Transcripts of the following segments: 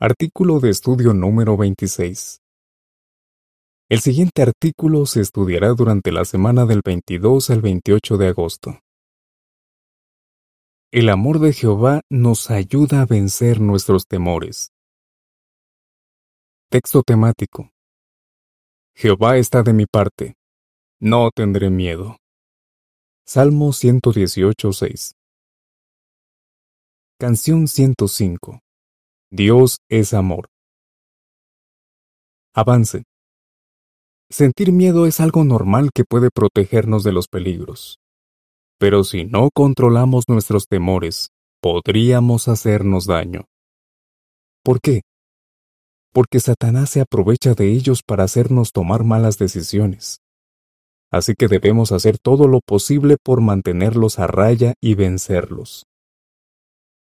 Artículo de estudio número 26. El siguiente artículo se estudiará durante la semana del 22 al 28 de agosto. El amor de Jehová nos ayuda a vencer nuestros temores. Texto temático. Jehová está de mi parte. No tendré miedo. Salmo 118.6. Canción 105. Dios es amor. Avance. Sentir miedo es algo normal que puede protegernos de los peligros. Pero si no controlamos nuestros temores, podríamos hacernos daño. ¿Por qué? Porque Satanás se aprovecha de ellos para hacernos tomar malas decisiones. Así que debemos hacer todo lo posible por mantenerlos a raya y vencerlos.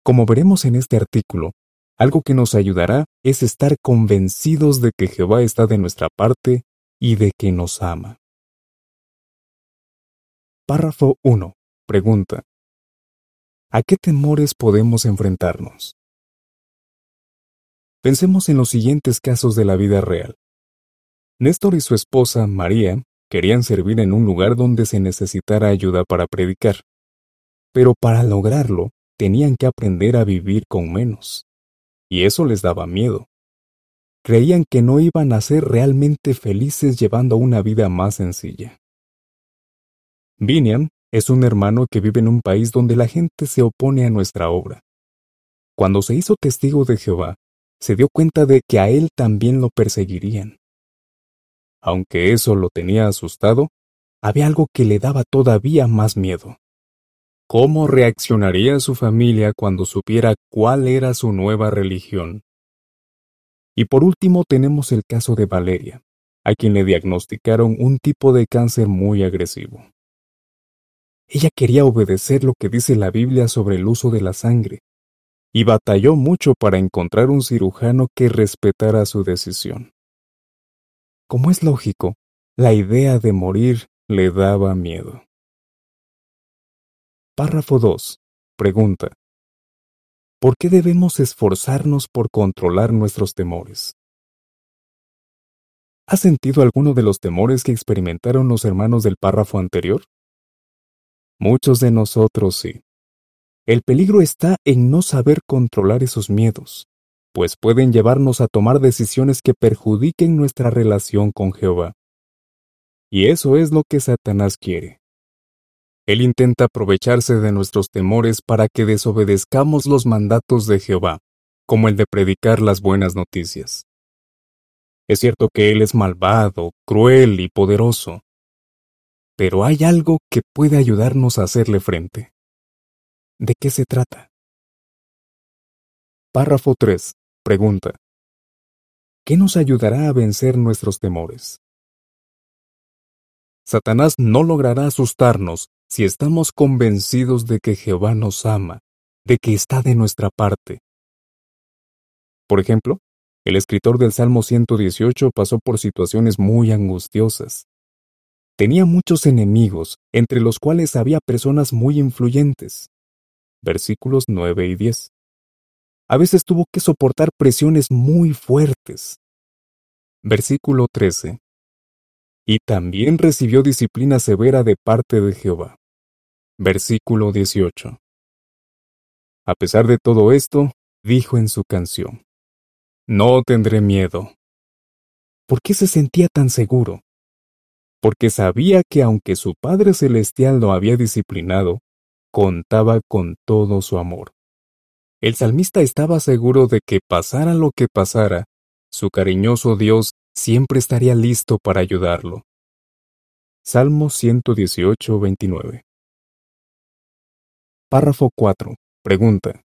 Como veremos en este artículo, algo que nos ayudará es estar convencidos de que Jehová está de nuestra parte y de que nos ama. Párrafo 1. Pregunta. ¿A qué temores podemos enfrentarnos? Pensemos en los siguientes casos de la vida real. Néstor y su esposa, María, querían servir en un lugar donde se necesitara ayuda para predicar. Pero para lograrlo, tenían que aprender a vivir con menos y eso les daba miedo. Creían que no iban a ser realmente felices llevando una vida más sencilla. Vinian es un hermano que vive en un país donde la gente se opone a nuestra obra. Cuando se hizo testigo de Jehová, se dio cuenta de que a él también lo perseguirían. Aunque eso lo tenía asustado, había algo que le daba todavía más miedo. ¿Cómo reaccionaría su familia cuando supiera cuál era su nueva religión? Y por último tenemos el caso de Valeria, a quien le diagnosticaron un tipo de cáncer muy agresivo. Ella quería obedecer lo que dice la Biblia sobre el uso de la sangre, y batalló mucho para encontrar un cirujano que respetara su decisión. Como es lógico, la idea de morir le daba miedo. Párrafo 2. Pregunta. ¿Por qué debemos esforzarnos por controlar nuestros temores? ¿Has sentido alguno de los temores que experimentaron los hermanos del párrafo anterior? Muchos de nosotros sí. El peligro está en no saber controlar esos miedos, pues pueden llevarnos a tomar decisiones que perjudiquen nuestra relación con Jehová. Y eso es lo que Satanás quiere. Él intenta aprovecharse de nuestros temores para que desobedezcamos los mandatos de Jehová, como el de predicar las buenas noticias. Es cierto que Él es malvado, cruel y poderoso, pero hay algo que puede ayudarnos a hacerle frente. ¿De qué se trata? Párrafo 3. Pregunta. ¿Qué nos ayudará a vencer nuestros temores? Satanás no logrará asustarnos si estamos convencidos de que Jehová nos ama, de que está de nuestra parte. Por ejemplo, el escritor del Salmo 118 pasó por situaciones muy angustiosas. Tenía muchos enemigos, entre los cuales había personas muy influyentes. Versículos 9 y 10. A veces tuvo que soportar presiones muy fuertes. Versículo 13 y también recibió disciplina severa de parte de Jehová. Versículo 18. A pesar de todo esto, dijo en su canción, No tendré miedo. ¿Por qué se sentía tan seguro? Porque sabía que aunque su Padre Celestial lo había disciplinado, contaba con todo su amor. El salmista estaba seguro de que pasara lo que pasara, su cariñoso Dios siempre estaría listo para ayudarlo. Salmo 118, 29. Párrafo 4. Pregunta.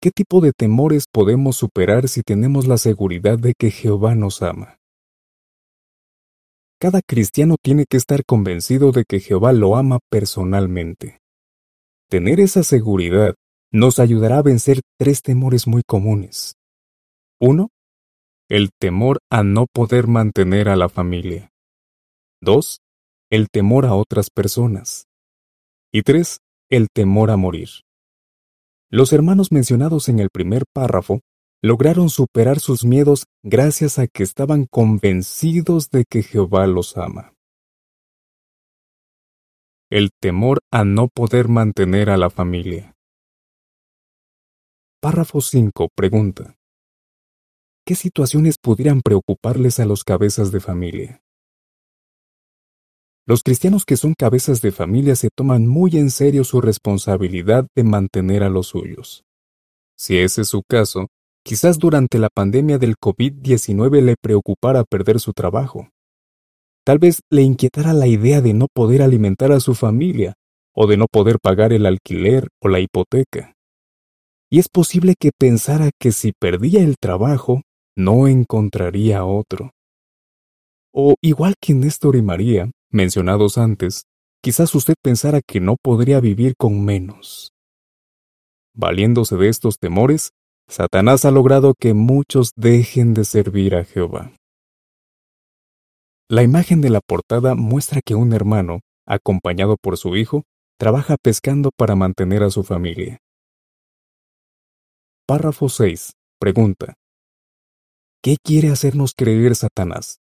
¿Qué tipo de temores podemos superar si tenemos la seguridad de que Jehová nos ama? Cada cristiano tiene que estar convencido de que Jehová lo ama personalmente. Tener esa seguridad nos ayudará a vencer tres temores muy comunes. 1 el temor a no poder mantener a la familia. 2. El temor a otras personas. Y 3. El temor a morir. Los hermanos mencionados en el primer párrafo lograron superar sus miedos gracias a que estaban convencidos de que Jehová los ama. El temor a no poder mantener a la familia. Párrafo 5. Pregunta. ¿Qué situaciones pudieran preocuparles a los cabezas de familia? Los cristianos que son cabezas de familia se toman muy en serio su responsabilidad de mantener a los suyos. Si ese es su caso, quizás durante la pandemia del COVID-19 le preocupara perder su trabajo. Tal vez le inquietara la idea de no poder alimentar a su familia o de no poder pagar el alquiler o la hipoteca. Y es posible que pensara que si perdía el trabajo, no encontraría otro. O igual que Néstor y María, mencionados antes, quizás usted pensara que no podría vivir con menos. Valiéndose de estos temores, Satanás ha logrado que muchos dejen de servir a Jehová. La imagen de la portada muestra que un hermano, acompañado por su hijo, trabaja pescando para mantener a su familia. Párrafo 6. Pregunta. ¿Qué quiere hacernos creer Satanás?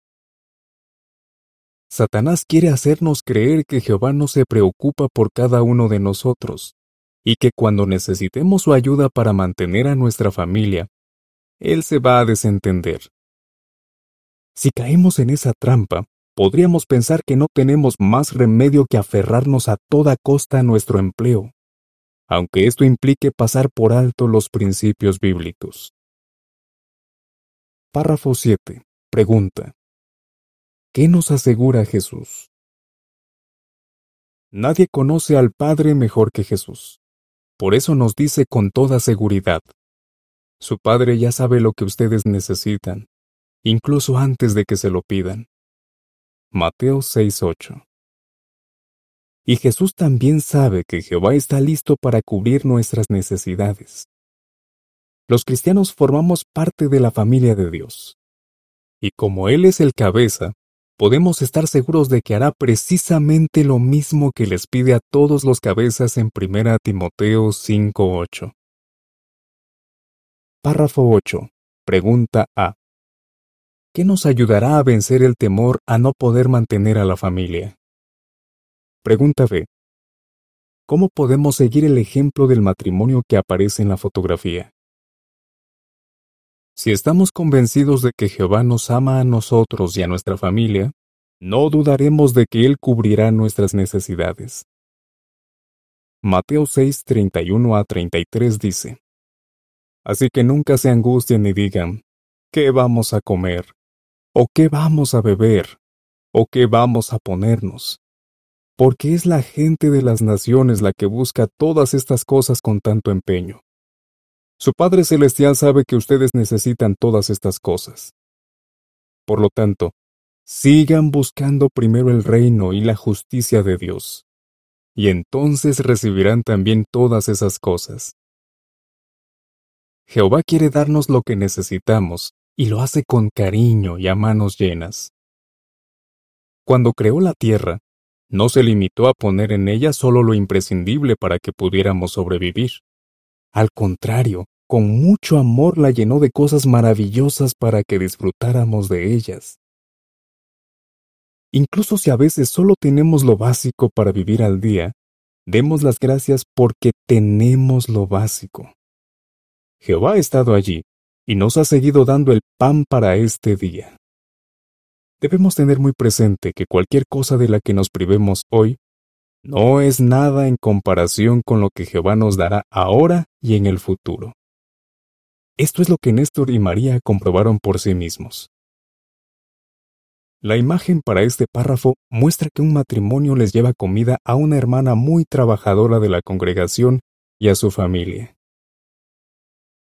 Satanás quiere hacernos creer que Jehová no se preocupa por cada uno de nosotros, y que cuando necesitemos su ayuda para mantener a nuestra familia, Él se va a desentender. Si caemos en esa trampa, podríamos pensar que no tenemos más remedio que aferrarnos a toda costa a nuestro empleo, aunque esto implique pasar por alto los principios bíblicos. Párrafo 7. Pregunta. ¿Qué nos asegura Jesús? Nadie conoce al Padre mejor que Jesús. Por eso nos dice con toda seguridad. Su Padre ya sabe lo que ustedes necesitan, incluso antes de que se lo pidan. Mateo 6:8 Y Jesús también sabe que Jehová está listo para cubrir nuestras necesidades los cristianos formamos parte de la familia de Dios. Y como Él es el cabeza, podemos estar seguros de que hará precisamente lo mismo que les pide a todos los cabezas en 1 Timoteo 5.8. Párrafo 8. Pregunta A. ¿Qué nos ayudará a vencer el temor a no poder mantener a la familia? Pregunta B. ¿Cómo podemos seguir el ejemplo del matrimonio que aparece en la fotografía? Si estamos convencidos de que Jehová nos ama a nosotros y a nuestra familia, no dudaremos de que Él cubrirá nuestras necesidades. Mateo 6, 31 a 33 dice, Así que nunca se angustien ni digan, ¿qué vamos a comer? ¿O qué vamos a beber? ¿O qué vamos a ponernos? Porque es la gente de las naciones la que busca todas estas cosas con tanto empeño. Su Padre Celestial sabe que ustedes necesitan todas estas cosas. Por lo tanto, sigan buscando primero el reino y la justicia de Dios, y entonces recibirán también todas esas cosas. Jehová quiere darnos lo que necesitamos, y lo hace con cariño y a manos llenas. Cuando creó la tierra, no se limitó a poner en ella solo lo imprescindible para que pudiéramos sobrevivir. Al contrario, con mucho amor la llenó de cosas maravillosas para que disfrutáramos de ellas. Incluso si a veces solo tenemos lo básico para vivir al día, demos las gracias porque tenemos lo básico. Jehová ha estado allí y nos ha seguido dando el pan para este día. Debemos tener muy presente que cualquier cosa de la que nos privemos hoy no es nada en comparación con lo que Jehová nos dará ahora y en el futuro. Esto es lo que Néstor y María comprobaron por sí mismos. La imagen para este párrafo muestra que un matrimonio les lleva comida a una hermana muy trabajadora de la congregación y a su familia.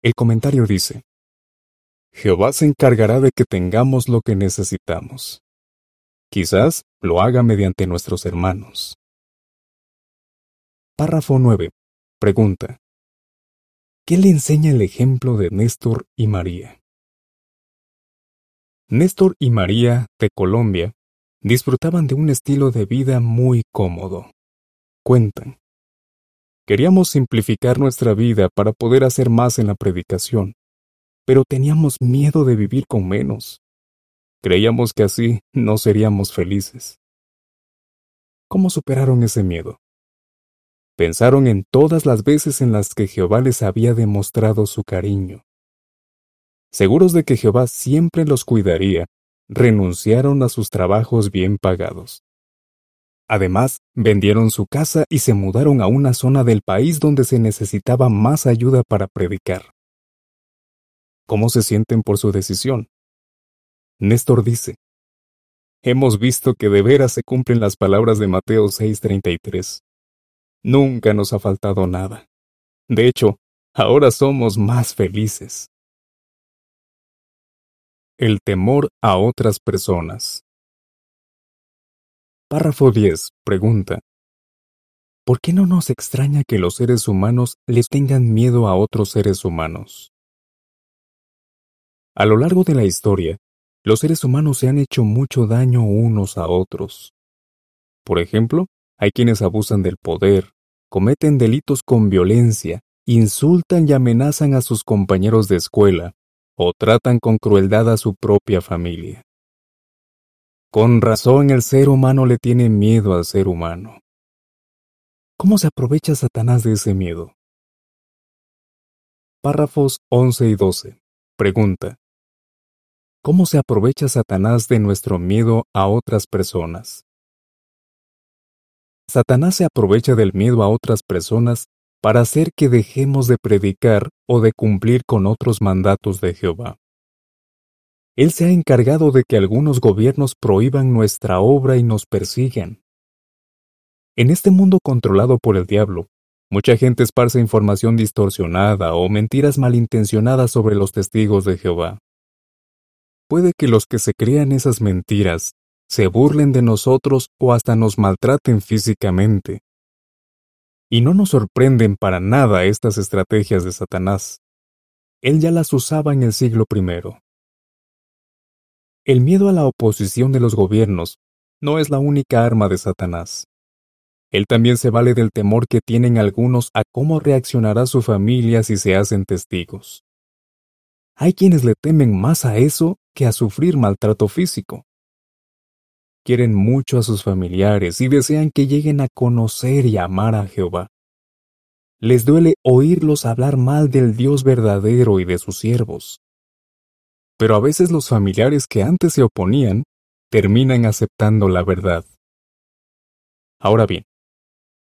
El comentario dice, Jehová se encargará de que tengamos lo que necesitamos. Quizás lo haga mediante nuestros hermanos. Párrafo 9. Pregunta. ¿Qué le enseña el ejemplo de Néstor y María? Néstor y María, de Colombia, disfrutaban de un estilo de vida muy cómodo. Cuentan. Queríamos simplificar nuestra vida para poder hacer más en la predicación. pero teníamos miedo de vivir con menos. Creíamos que así no seríamos felices. ¿Cómo superaron ese miedo? Pensaron en todas las veces en las que Jehová les había demostrado su cariño. Seguros de que Jehová siempre los cuidaría, renunciaron a sus trabajos bien pagados. Además, vendieron su casa y se mudaron a una zona del país donde se necesitaba más ayuda para predicar. ¿Cómo se sienten por su decisión? Néstor dice, Hemos visto que de veras se cumplen las palabras de Mateo 6:33. Nunca nos ha faltado nada. De hecho, ahora somos más felices. El temor a otras personas. Párrafo 10. Pregunta. ¿Por qué no nos extraña que los seres humanos les tengan miedo a otros seres humanos? A lo largo de la historia, los seres humanos se han hecho mucho daño unos a otros. Por ejemplo, hay quienes abusan del poder, cometen delitos con violencia, insultan y amenazan a sus compañeros de escuela, o tratan con crueldad a su propia familia. Con razón el ser humano le tiene miedo al ser humano. ¿Cómo se aprovecha Satanás de ese miedo? Párrafos 11 y 12. Pregunta. ¿Cómo se aprovecha Satanás de nuestro miedo a otras personas? Satanás se aprovecha del miedo a otras personas para hacer que dejemos de predicar o de cumplir con otros mandatos de Jehová. Él se ha encargado de que algunos gobiernos prohíban nuestra obra y nos persigan. En este mundo controlado por el diablo, mucha gente esparce información distorsionada o mentiras malintencionadas sobre los testigos de Jehová. Puede que los que se crean esas mentiras se burlen de nosotros o hasta nos maltraten físicamente. Y no nos sorprenden para nada estas estrategias de Satanás. Él ya las usaba en el siglo I. El miedo a la oposición de los gobiernos no es la única arma de Satanás. Él también se vale del temor que tienen algunos a cómo reaccionará su familia si se hacen testigos. Hay quienes le temen más a eso que a sufrir maltrato físico. Quieren mucho a sus familiares y desean que lleguen a conocer y amar a Jehová. Les duele oírlos hablar mal del Dios verdadero y de sus siervos pero a veces los familiares que antes se oponían terminan aceptando la verdad. Ahora bien,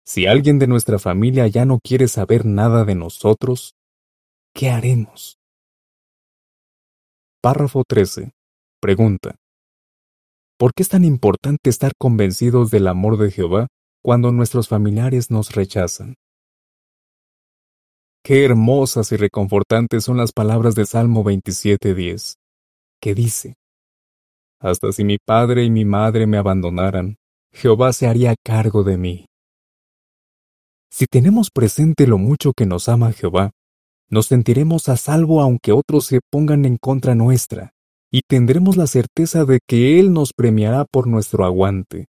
si alguien de nuestra familia ya no quiere saber nada de nosotros, ¿qué haremos? Párrafo 13. Pregunta. ¿Por qué es tan importante estar convencidos del amor de Jehová cuando nuestros familiares nos rechazan? Qué hermosas y reconfortantes son las palabras de Salmo 27.10, que dice, Hasta si mi padre y mi madre me abandonaran, Jehová se haría cargo de mí. Si tenemos presente lo mucho que nos ama Jehová, nos sentiremos a salvo aunque otros se pongan en contra nuestra, y tendremos la certeza de que Él nos premiará por nuestro aguante.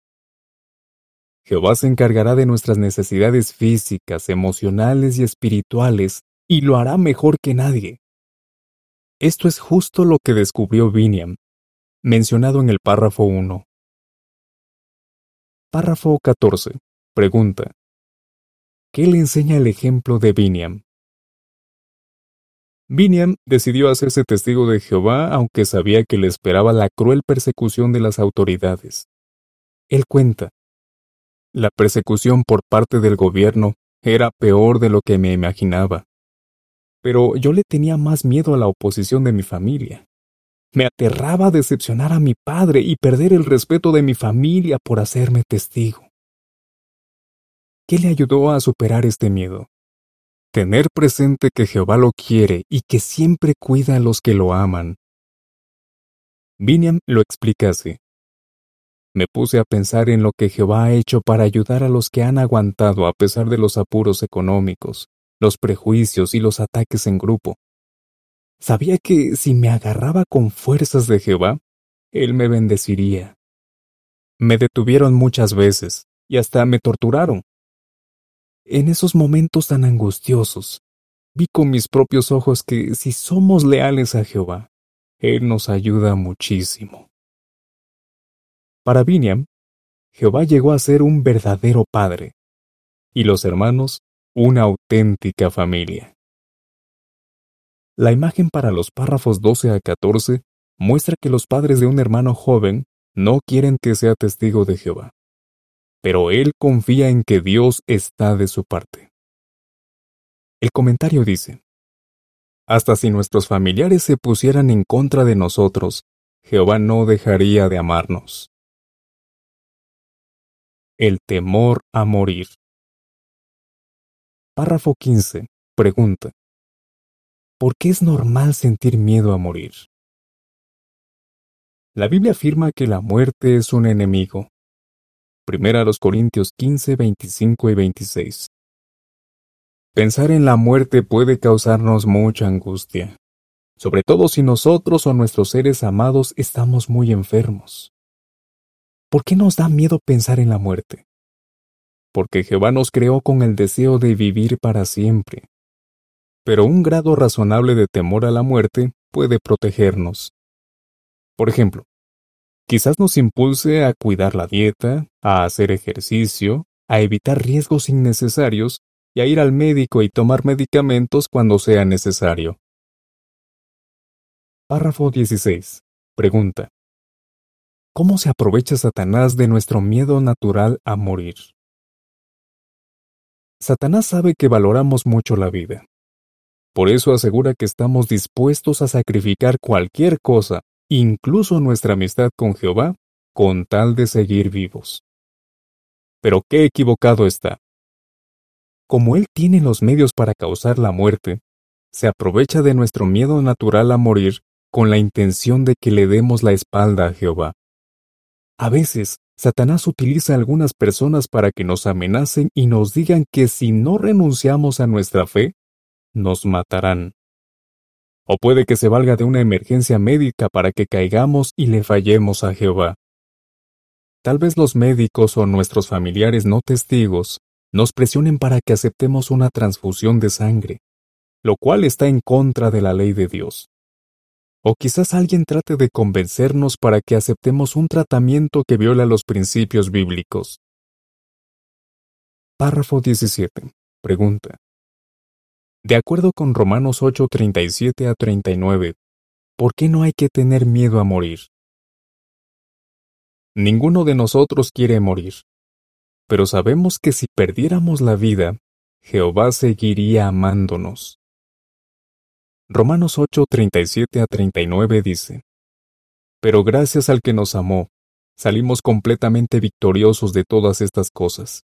Jehová se encargará de nuestras necesidades físicas, emocionales y espirituales, y lo hará mejor que nadie. Esto es justo lo que descubrió Biniam, mencionado en el párrafo 1. Párrafo 14. Pregunta. ¿Qué le enseña el ejemplo de Biniam? Biniam decidió hacerse testigo de Jehová aunque sabía que le esperaba la cruel persecución de las autoridades. Él cuenta, la persecución por parte del gobierno era peor de lo que me imaginaba. Pero yo le tenía más miedo a la oposición de mi familia. Me aterraba decepcionar a mi padre y perder el respeto de mi familia por hacerme testigo. ¿Qué le ayudó a superar este miedo? Tener presente que Jehová lo quiere y que siempre cuida a los que lo aman. Biniam lo explica así. Me puse a pensar en lo que Jehová ha hecho para ayudar a los que han aguantado a pesar de los apuros económicos, los prejuicios y los ataques en grupo. Sabía que si me agarraba con fuerzas de Jehová, Él me bendeciría. Me detuvieron muchas veces y hasta me torturaron. En esos momentos tan angustiosos, vi con mis propios ojos que si somos leales a Jehová, Él nos ayuda muchísimo. Para Biniam, Jehová llegó a ser un verdadero padre, y los hermanos una auténtica familia. La imagen para los párrafos 12 a 14 muestra que los padres de un hermano joven no quieren que sea testigo de Jehová, pero él confía en que Dios está de su parte. El comentario dice, Hasta si nuestros familiares se pusieran en contra de nosotros, Jehová no dejaría de amarnos. El temor a morir. Párrafo 15. Pregunta. ¿Por qué es normal sentir miedo a morir? La Biblia afirma que la muerte es un enemigo. Primera a los Corintios 15, 25 y 26. Pensar en la muerte puede causarnos mucha angustia, sobre todo si nosotros o nuestros seres amados estamos muy enfermos. ¿Por qué nos da miedo pensar en la muerte? Porque Jehová nos creó con el deseo de vivir para siempre. Pero un grado razonable de temor a la muerte puede protegernos. Por ejemplo, Quizás nos impulse a cuidar la dieta, a hacer ejercicio, a evitar riesgos innecesarios y a ir al médico y tomar medicamentos cuando sea necesario. Párrafo 16. Pregunta. ¿Cómo se aprovecha Satanás de nuestro miedo natural a morir? Satanás sabe que valoramos mucho la vida. Por eso asegura que estamos dispuestos a sacrificar cualquier cosa incluso nuestra amistad con Jehová, con tal de seguir vivos. Pero qué equivocado está. Como Él tiene los medios para causar la muerte, se aprovecha de nuestro miedo natural a morir con la intención de que le demos la espalda a Jehová. A veces, Satanás utiliza a algunas personas para que nos amenacen y nos digan que si no renunciamos a nuestra fe, nos matarán. O puede que se valga de una emergencia médica para que caigamos y le fallemos a Jehová. Tal vez los médicos o nuestros familiares no testigos nos presionen para que aceptemos una transfusión de sangre, lo cual está en contra de la ley de Dios. O quizás alguien trate de convencernos para que aceptemos un tratamiento que viola los principios bíblicos. Párrafo 17. Pregunta. De acuerdo con Romanos 8, 37 a 39, ¿por qué no hay que tener miedo a morir? Ninguno de nosotros quiere morir, pero sabemos que si perdiéramos la vida, Jehová seguiría amándonos. Romanos 8, 37 a 39 dice, Pero gracias al que nos amó, salimos completamente victoriosos de todas estas cosas.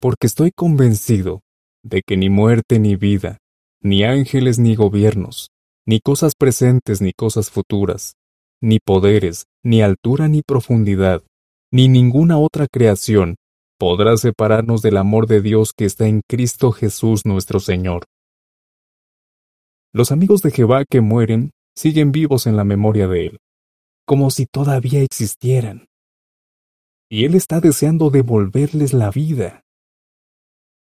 Porque estoy convencido de que ni muerte ni vida, ni ángeles ni gobiernos, ni cosas presentes ni cosas futuras, ni poderes, ni altura ni profundidad, ni ninguna otra creación podrá separarnos del amor de Dios que está en Cristo Jesús nuestro Señor. Los amigos de Jehová que mueren siguen vivos en la memoria de Él, como si todavía existieran. Y Él está deseando devolverles la vida.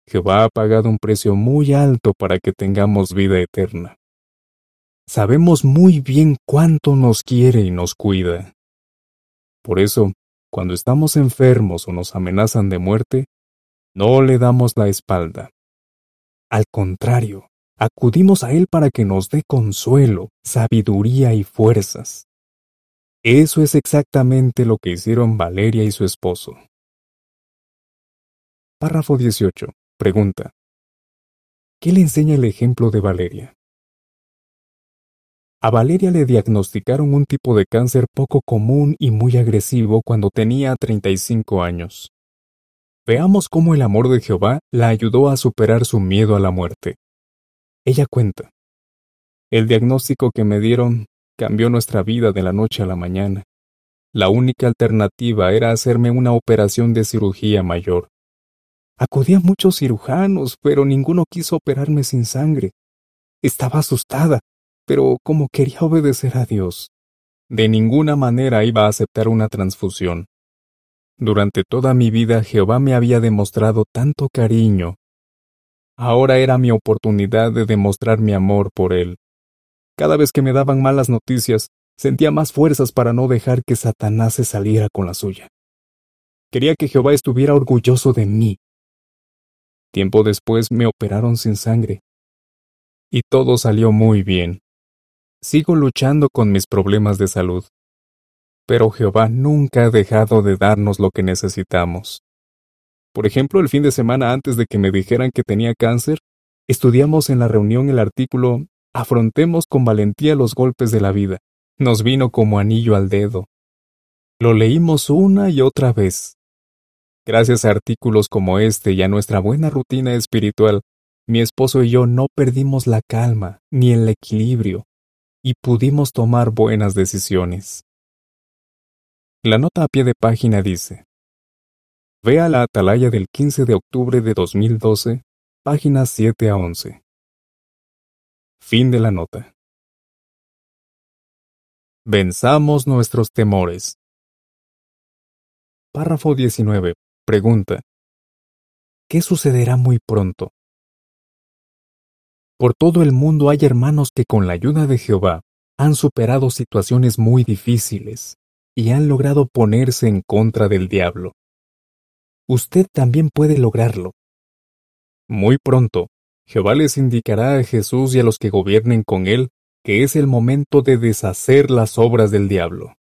Jehová ha pagado un precio muy alto para que tengamos vida eterna. Sabemos muy bien cuánto nos quiere y nos cuida. Por eso, cuando estamos enfermos o nos amenazan de muerte, no le damos la espalda. Al contrario, acudimos a Él para que nos dé consuelo, sabiduría y fuerzas. Eso es exactamente lo que hicieron Valeria y su esposo. Párrafo 18. Pregunta. ¿Qué le enseña el ejemplo de Valeria? A Valeria le diagnosticaron un tipo de cáncer poco común y muy agresivo cuando tenía 35 años. Veamos cómo el amor de Jehová la ayudó a superar su miedo a la muerte. Ella cuenta. El diagnóstico que me dieron cambió nuestra vida de la noche a la mañana. La única alternativa era hacerme una operación de cirugía mayor. Acudí a muchos cirujanos, pero ninguno quiso operarme sin sangre. Estaba asustada, pero como quería obedecer a Dios, de ninguna manera iba a aceptar una transfusión. Durante toda mi vida Jehová me había demostrado tanto cariño. Ahora era mi oportunidad de demostrar mi amor por él. Cada vez que me daban malas noticias, sentía más fuerzas para no dejar que Satanás se saliera con la suya. Quería que Jehová estuviera orgulloso de mí. Tiempo después me operaron sin sangre. Y todo salió muy bien. Sigo luchando con mis problemas de salud. Pero Jehová nunca ha dejado de darnos lo que necesitamos. Por ejemplo, el fin de semana antes de que me dijeran que tenía cáncer, estudiamos en la reunión el artículo Afrontemos con valentía los golpes de la vida. Nos vino como anillo al dedo. Lo leímos una y otra vez. Gracias a artículos como este y a nuestra buena rutina espiritual, mi esposo y yo no perdimos la calma ni el equilibrio y pudimos tomar buenas decisiones. La nota a pie de página dice, Vea la atalaya del 15 de octubre de 2012, páginas 7 a 11. Fin de la nota. Venzamos nuestros temores. Párrafo 19. Pregunta. ¿Qué sucederá muy pronto? Por todo el mundo hay hermanos que con la ayuda de Jehová han superado situaciones muy difíciles y han logrado ponerse en contra del diablo. Usted también puede lograrlo. Muy pronto, Jehová les indicará a Jesús y a los que gobiernen con él que es el momento de deshacer las obras del diablo.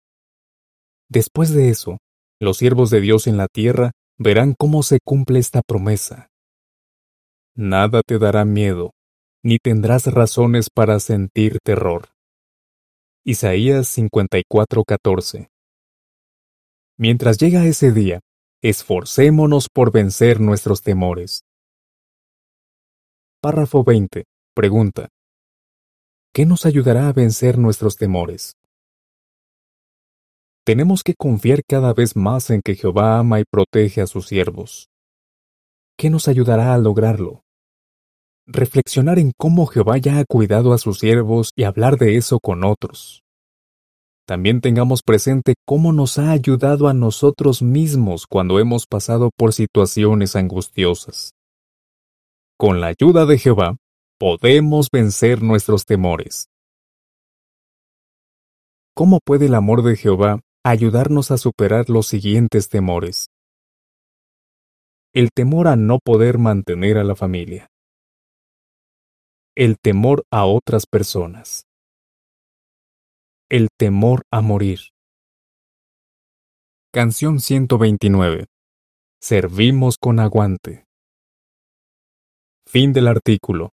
Después de eso, los siervos de Dios en la tierra verán cómo se cumple esta promesa. Nada te dará miedo, ni tendrás razones para sentir terror. Isaías 54:14 Mientras llega ese día, esforcémonos por vencer nuestros temores. Párrafo 20. Pregunta. ¿Qué nos ayudará a vencer nuestros temores? Tenemos que confiar cada vez más en que Jehová ama y protege a sus siervos. ¿Qué nos ayudará a lograrlo? Reflexionar en cómo Jehová ya ha cuidado a sus siervos y hablar de eso con otros. También tengamos presente cómo nos ha ayudado a nosotros mismos cuando hemos pasado por situaciones angustiosas. Con la ayuda de Jehová, podemos vencer nuestros temores. ¿Cómo puede el amor de Jehová ayudarnos a superar los siguientes temores? El temor a no poder mantener a la familia. El temor a otras personas. El temor a morir. Canción 129. Servimos con aguante. Fin del artículo.